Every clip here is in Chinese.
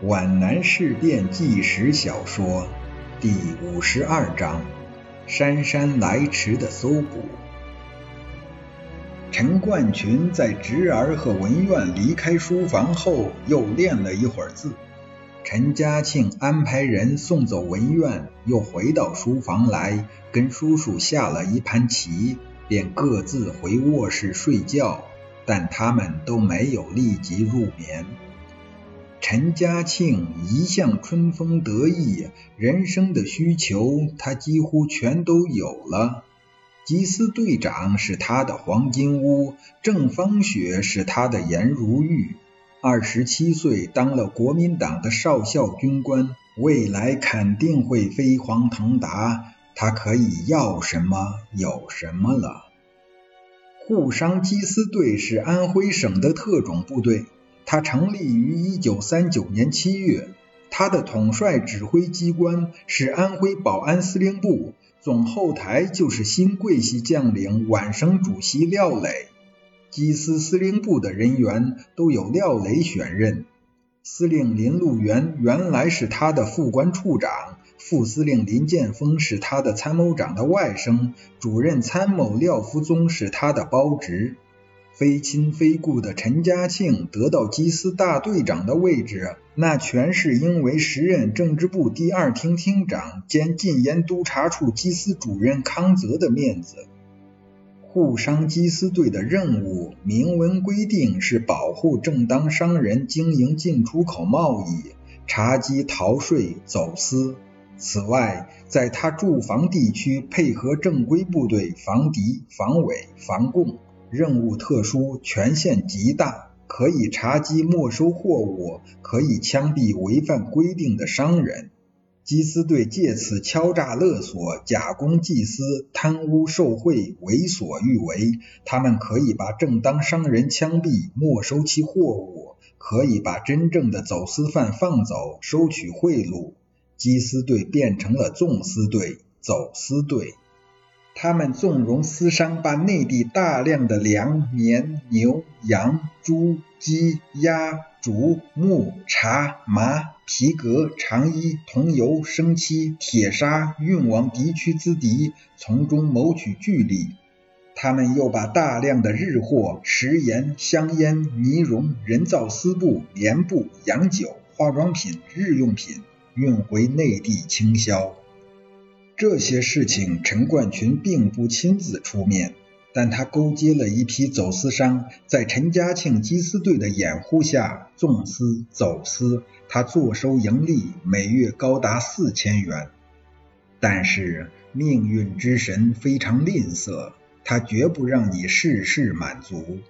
皖南事变纪实小说第五十二章：姗姗来迟的搜捕。陈冠群在侄儿和文苑离开书房后，又练了一会儿字。陈嘉庆安排人送走文苑，又回到书房来，跟叔叔下了一盘棋，便各自回卧室睡觉。但他们都没有立即入眠。陈嘉庆一向春风得意，人生的需求他几乎全都有了。缉私队长是他的黄金屋，郑芳雪是他的颜如玉。二十七岁当了国民党的少校军官，未来肯定会飞黄腾达。他可以要什么有什么了。沪商缉私队是安徽省的特种部队。它成立于一九三九年七月，它的统帅指挥机关是安徽保安司令部，总后台就是新桂系将领皖省主席廖磊。缉私司令部的人员都由廖磊选任，司令林路元原来是他的副官处长，副司令林建峰是他的参谋长的外甥，主任参谋廖福宗是他的胞侄。非亲非故的陈嘉庆得到缉私大队长的位置，那全是因为时任政治部第二厅厅长兼禁烟督察处缉私主任康泽的面子。沪商缉私队的任务明文规定是保护正当商人经营进出口贸易，查缉逃税走私。此外，在他驻防地区配合正规部队防敌、防伪、防共。任务特殊，权限极大，可以查缉没收货物，可以枪毙违反规定的商人。缉私队借此敲诈勒索、假公济私、贪污受贿、为所欲为。他们可以把正当商人枪毙，没收其货物；可以把真正的走私犯放走，收取贿赂。缉私队变成了纵私队、走私队。他们纵容私商把内地大量的粮、棉、牛、羊、猪、鸡、鸭、竹、木、茶、麻、皮革、长衣、桐油、生漆、铁砂运往敌区资敌，从中谋取巨利。他们又把大量的日货、食盐、香烟、呢绒、人造丝布、棉布、洋酒、化妆品、日用品运回内地倾销。这些事情，陈冠群并不亲自出面，但他勾结了一批走私商，在陈嘉庆缉私队的掩护下纵私走私，他坐收盈利，每月高达四千元。但是命运之神非常吝啬，他绝不让你事事满足。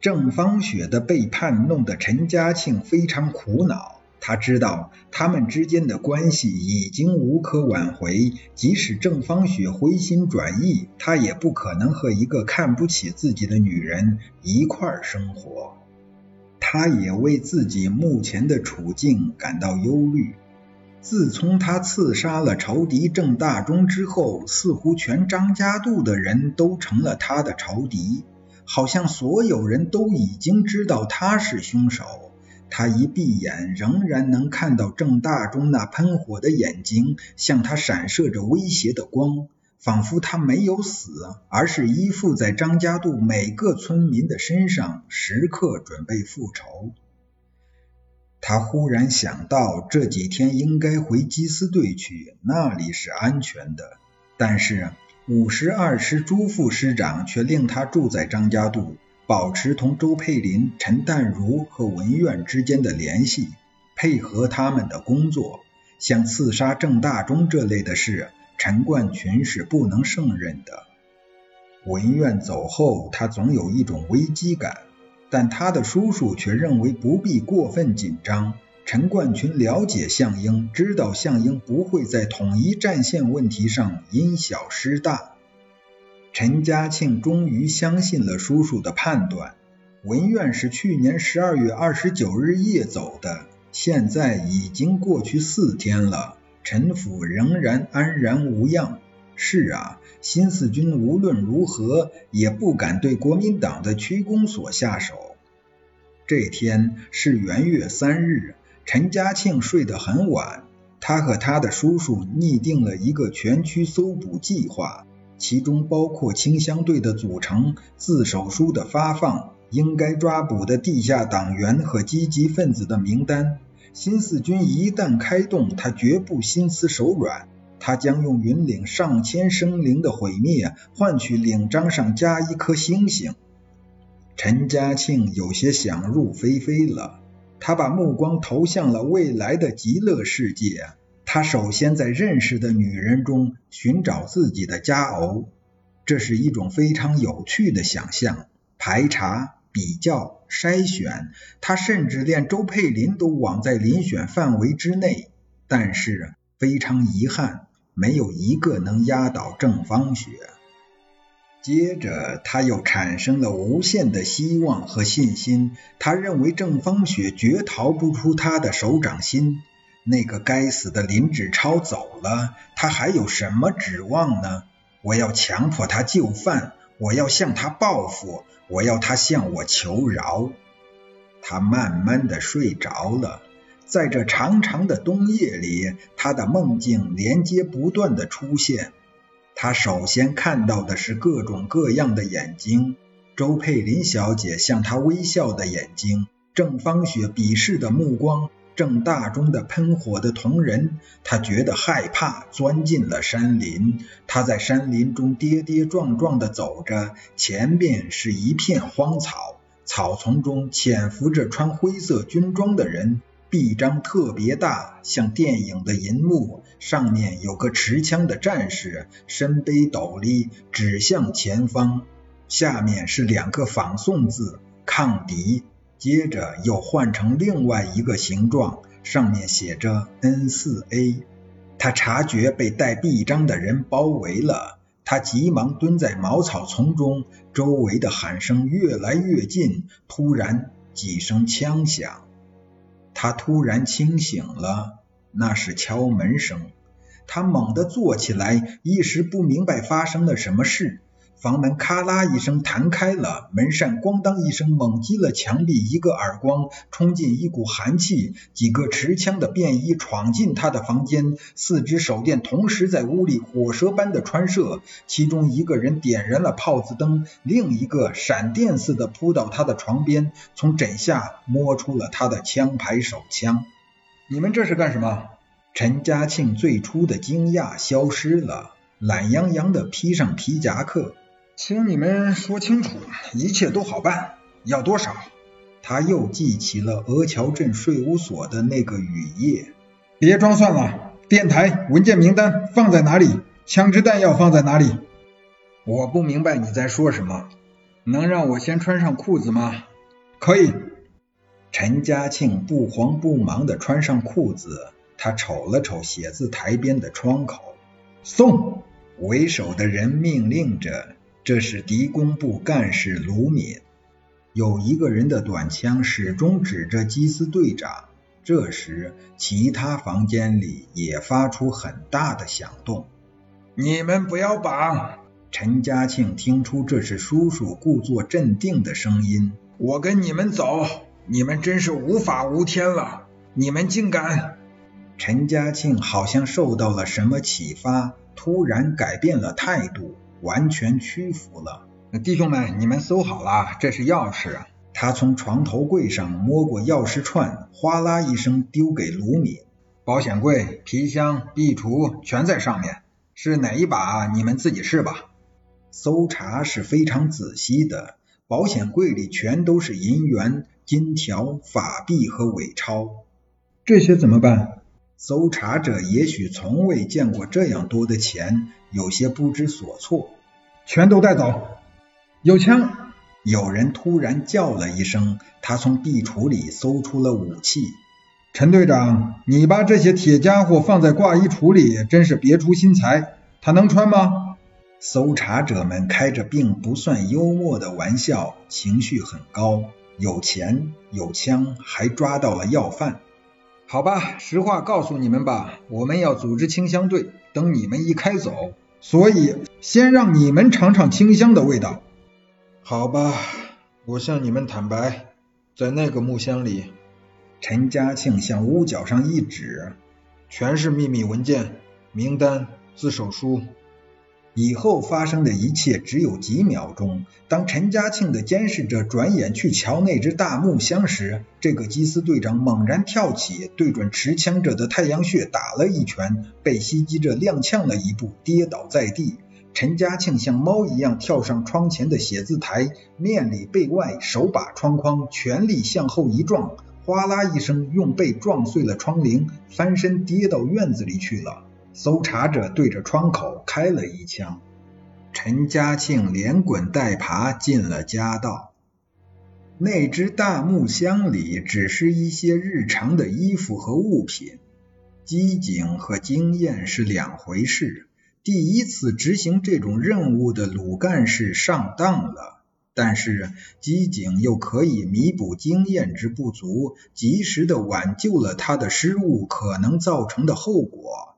郑芳雪的背叛弄得陈嘉庆非常苦恼。他知道他们之间的关系已经无可挽回，即使郑芳雪回心转意，他也不可能和一个看不起自己的女人一块生活。他也为自己目前的处境感到忧虑。自从他刺杀了仇敌郑大中之后，似乎全张家渡的人都成了他的仇敌，好像所有人都已经知道他是凶手。他一闭眼，仍然能看到郑大中那喷火的眼睛，向他闪射着威胁的光，仿佛他没有死，而是依附在张家渡每个村民的身上，时刻准备复仇。他忽然想到，这几天应该回缉私队去，那里是安全的。但是五十二师朱副师长却令他住在张家渡。保持同周佩林、陈淡如和文苑之间的联系，配合他们的工作。像刺杀郑大中这类的事，陈冠群是不能胜任的。文苑走后，他总有一种危机感，但他的叔叔却认为不必过分紧张。陈冠群了解项英，知道项英不会在统一战线问题上因小失大。陈嘉庆终于相信了叔叔的判断。文苑是去年十二月二十九日夜走的，现在已经过去四天了，陈府仍然安然无恙。是啊，新四军无论如何也不敢对国民党的区公所下手。这天是元月三日，陈家庆睡得很晚，他和他的叔叔拟定了一个全区搜捕计划，其中包括清乡队的组成、自首书的发放、应该抓捕的地下党员和积极分子的名单。新四军一旦开动，他绝不心慈手软。他将用云岭上千生灵的毁灭，换取领章上加一颗星星。陈家庆有些想入非非了，他把目光投向了未来的极乐世界。他首先在认识的女人中寻找自己的佳偶，这是一种非常有趣的想象。排查。比较筛选，他甚至连周佩林都往在遴选范围之内，但是非常遗憾，没有一个能压倒郑芳雪。接着，他又产生了无限的希望和信心，他认为郑芳雪绝逃不出他的手掌心。那个该死的林志超走了，他还有什么指望呢？我要强迫他就范。我要向他报复，我要他向我求饶。他慢慢的睡着了，在这长长的冬夜里，他的梦境连接不断的出现。他首先看到的是各种各样的眼睛，周佩林小姐向他微笑的眼睛，郑芳雪鄙视的目光。正大中的喷火的铜人，他觉得害怕，钻进了山林。他在山林中跌跌撞撞地走着，前面是一片荒草，草丛中潜伏着穿灰色军装的人，臂章特别大，像电影的银幕。上面有个持枪的战士，身背斗笠，指向前方。下面是两个仿宋字：抗敌。接着又换成另外一个形状，上面写着 N4A。他察觉被带臂章的人包围了，他急忙蹲在茅草丛中，周围的喊声越来越近。突然几声枪响，他突然清醒了，那是敲门声。他猛地坐起来，一时不明白发生了什么事。房门咔啦一声弹开了，门扇咣当一声猛击了墙壁一个耳光，冲进一股寒气。几个持枪的便衣闯进他的房间，四支手电同时在屋里火蛇般的穿射。其中一个人点燃了炮子灯，另一个闪电似的扑到他的床边，从枕下摸出了他的枪牌手枪。你们这是干什么？陈家庆最初的惊讶消失了，懒洋洋的披上皮夹克。请你们说清楚，一切都好办。要多少？他又记起了俄桥镇税务所的那个雨夜。别装蒜了，电台、文件名单放在哪里？枪支弹药放在哪里？我不明白你在说什么。能让我先穿上裤子吗？可以。陈家庆不慌不忙地穿上裤子，他瞅了瞅写字台边的窗口。送！为首的人命令着。这是敌工部干事卢敏，有一个人的短枪始终指着基斯队长。这时，其他房间里也发出很大的响动。你们不要绑！陈家庆听出这是叔叔故作镇定的声音。我跟你们走，你们真是无法无天了！你们竟敢！陈家庆好像受到了什么启发，突然改变了态度。完全屈服了。弟兄们，你们搜好了，这是钥匙。他从床头柜上摸过钥匙串，哗啦一声丢给卢米。保险柜、皮箱、壁橱全在上面，是哪一把你们自己试吧。搜查是非常仔细的，保险柜里全都是银元、金条、法币和伪钞。这些怎么办？搜查者也许从未见过这样多的钱，有些不知所措。全都带走。有枪！有人突然叫了一声，他从壁橱里搜出了武器。陈队长，你把这些铁家伙放在挂衣橱里，真是别出心裁。他能穿吗？搜查者们开着并不算幽默的玩笑，情绪很高。有钱，有枪，还抓到了要犯。好吧，实话告诉你们吧，我们要组织清乡队，等你们一开走。所以，先让你们尝尝清香的味道。好吧，我向你们坦白，在那个木箱里，陈嘉庆向屋角上一指，全是秘密文件、名单、自首书。以后发生的一切只有几秒钟。当陈嘉庆的监视者转眼去瞧那只大木箱时，这个缉私队长猛然跳起，对准持枪者的太阳穴打了一拳，被袭击者踉跄了一步，跌倒在地。陈嘉庆像猫一样跳上窗前的写字台，面里背外手把窗框，全力向后一撞，哗啦一声，用背撞碎了窗棂，翻身跌到院子里去了。搜查者对着窗口开了一枪，陈嘉庆连滚带爬进了家道。那只大木箱里只是一些日常的衣服和物品，机警和经验是两回事。第一次执行这种任务的鲁干事上当了，但是机警又可以弥补经验之不足，及时的挽救了他的失误可能造成的后果。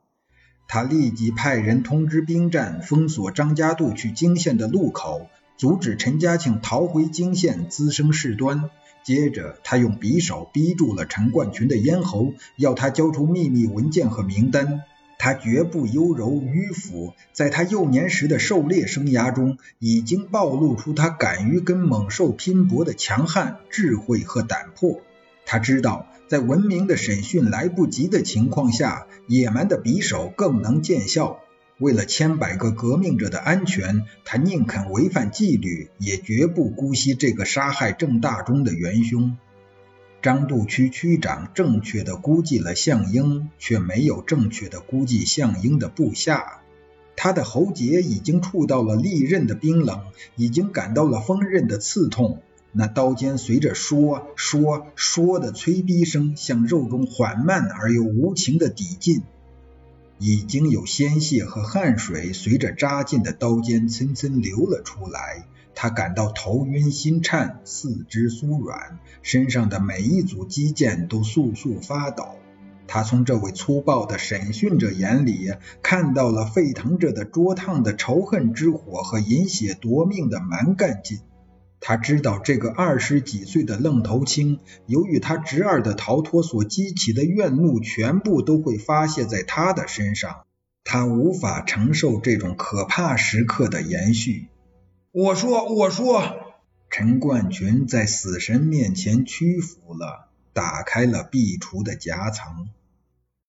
他立即派人通知兵站，封锁张家渡去泾县的路口，阻止陈家庆逃回泾县滋生事端。接着，他用匕首逼住了陈冠群的咽喉，要他交出秘密文件和名单。他绝不优柔迂腐，在他幼年时的狩猎生涯中，已经暴露出他敢于跟猛兽拼搏的强悍、智慧和胆魄。他知道。在文明的审讯来不及的情况下，野蛮的匕首更能见效。为了千百个革命者的安全，他宁肯违反纪律，也绝不姑息这个杀害郑大中的元凶。张渡区区长正确的估计了项英，却没有正确的估计项英的部下。他的喉结已经触到了利刃的冰冷，已经感到了锋刃的刺痛。那刀尖随着说说说的催逼声，向肉中缓慢而又无情的抵进，已经有鲜血和汗水随着扎进的刀尖蹭蹭流了出来。他感到头晕心颤，四肢酥软，身上的每一组肌腱都簌簌发抖。他从这位粗暴的审讯者眼里看到了沸腾着的灼烫的仇恨之火和饮血夺命的蛮干劲。他知道这个二十几岁的愣头青，由于他侄儿的逃脱所激起的怨怒，全部都会发泄在他的身上。他无法承受这种可怕时刻的延续。我说，我说，陈冠群在死神面前屈服了，打开了壁橱的夹层。